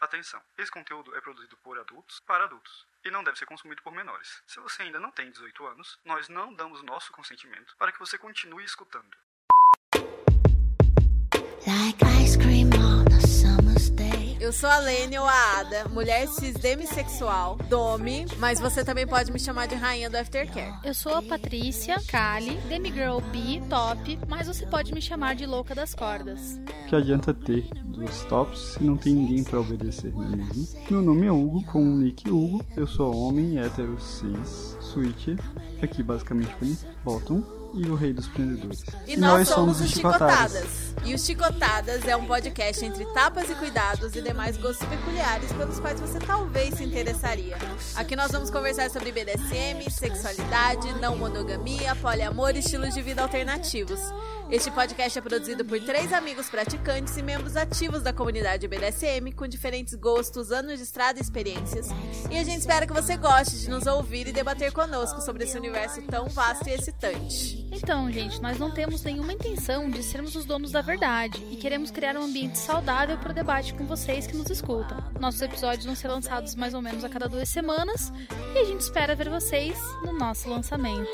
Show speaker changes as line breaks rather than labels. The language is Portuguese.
Atenção! Esse conteúdo é produzido por adultos para adultos e não deve ser consumido por menores. Se você ainda não tem 18 anos, nós não damos nosso consentimento para que você continue escutando.
Like
Eu sou a Lênia ou a Ada, mulher cis demissexual, Domi, mas você também pode me chamar de rainha do Aftercare.
Eu sou a Patrícia, Kali, demigirl bi, top, mas você pode me chamar de louca das cordas.
Que adianta ter duas tops se não tem ninguém pra obedecer, não é mesmo? Meu nome é Hugo, com o nick Hugo. Eu sou homem, hétero, cis, switch. Aqui basicamente foi bottom. E o rei dos prendedores.
E nós, somos os Chicotadas. E os Chicotadas é um podcast entre tapas e cuidados e demais gostos peculiares pelos quais você talvez se interessaria. Aqui nós vamos conversar sobre BDSM, sexualidade, não monogamia, poliamor e estilos de vida alternativos. Este podcast é produzido por três amigos praticantes e membros ativos da comunidade BDSM, com diferentes gostos, anos de estrada e experiências. E a gente espera que você goste de nos ouvir e debater conosco sobre esse universo tão vasto e excitante.
Então, gente, nós não temos nenhuma intenção de sermos os donos da verdade e queremos criar um ambiente saudável para o debate com vocês que nos escutam. Nossos episódios vão ser lançados mais ou menos a cada duas semanas e a gente espera ver vocês no nosso lançamento.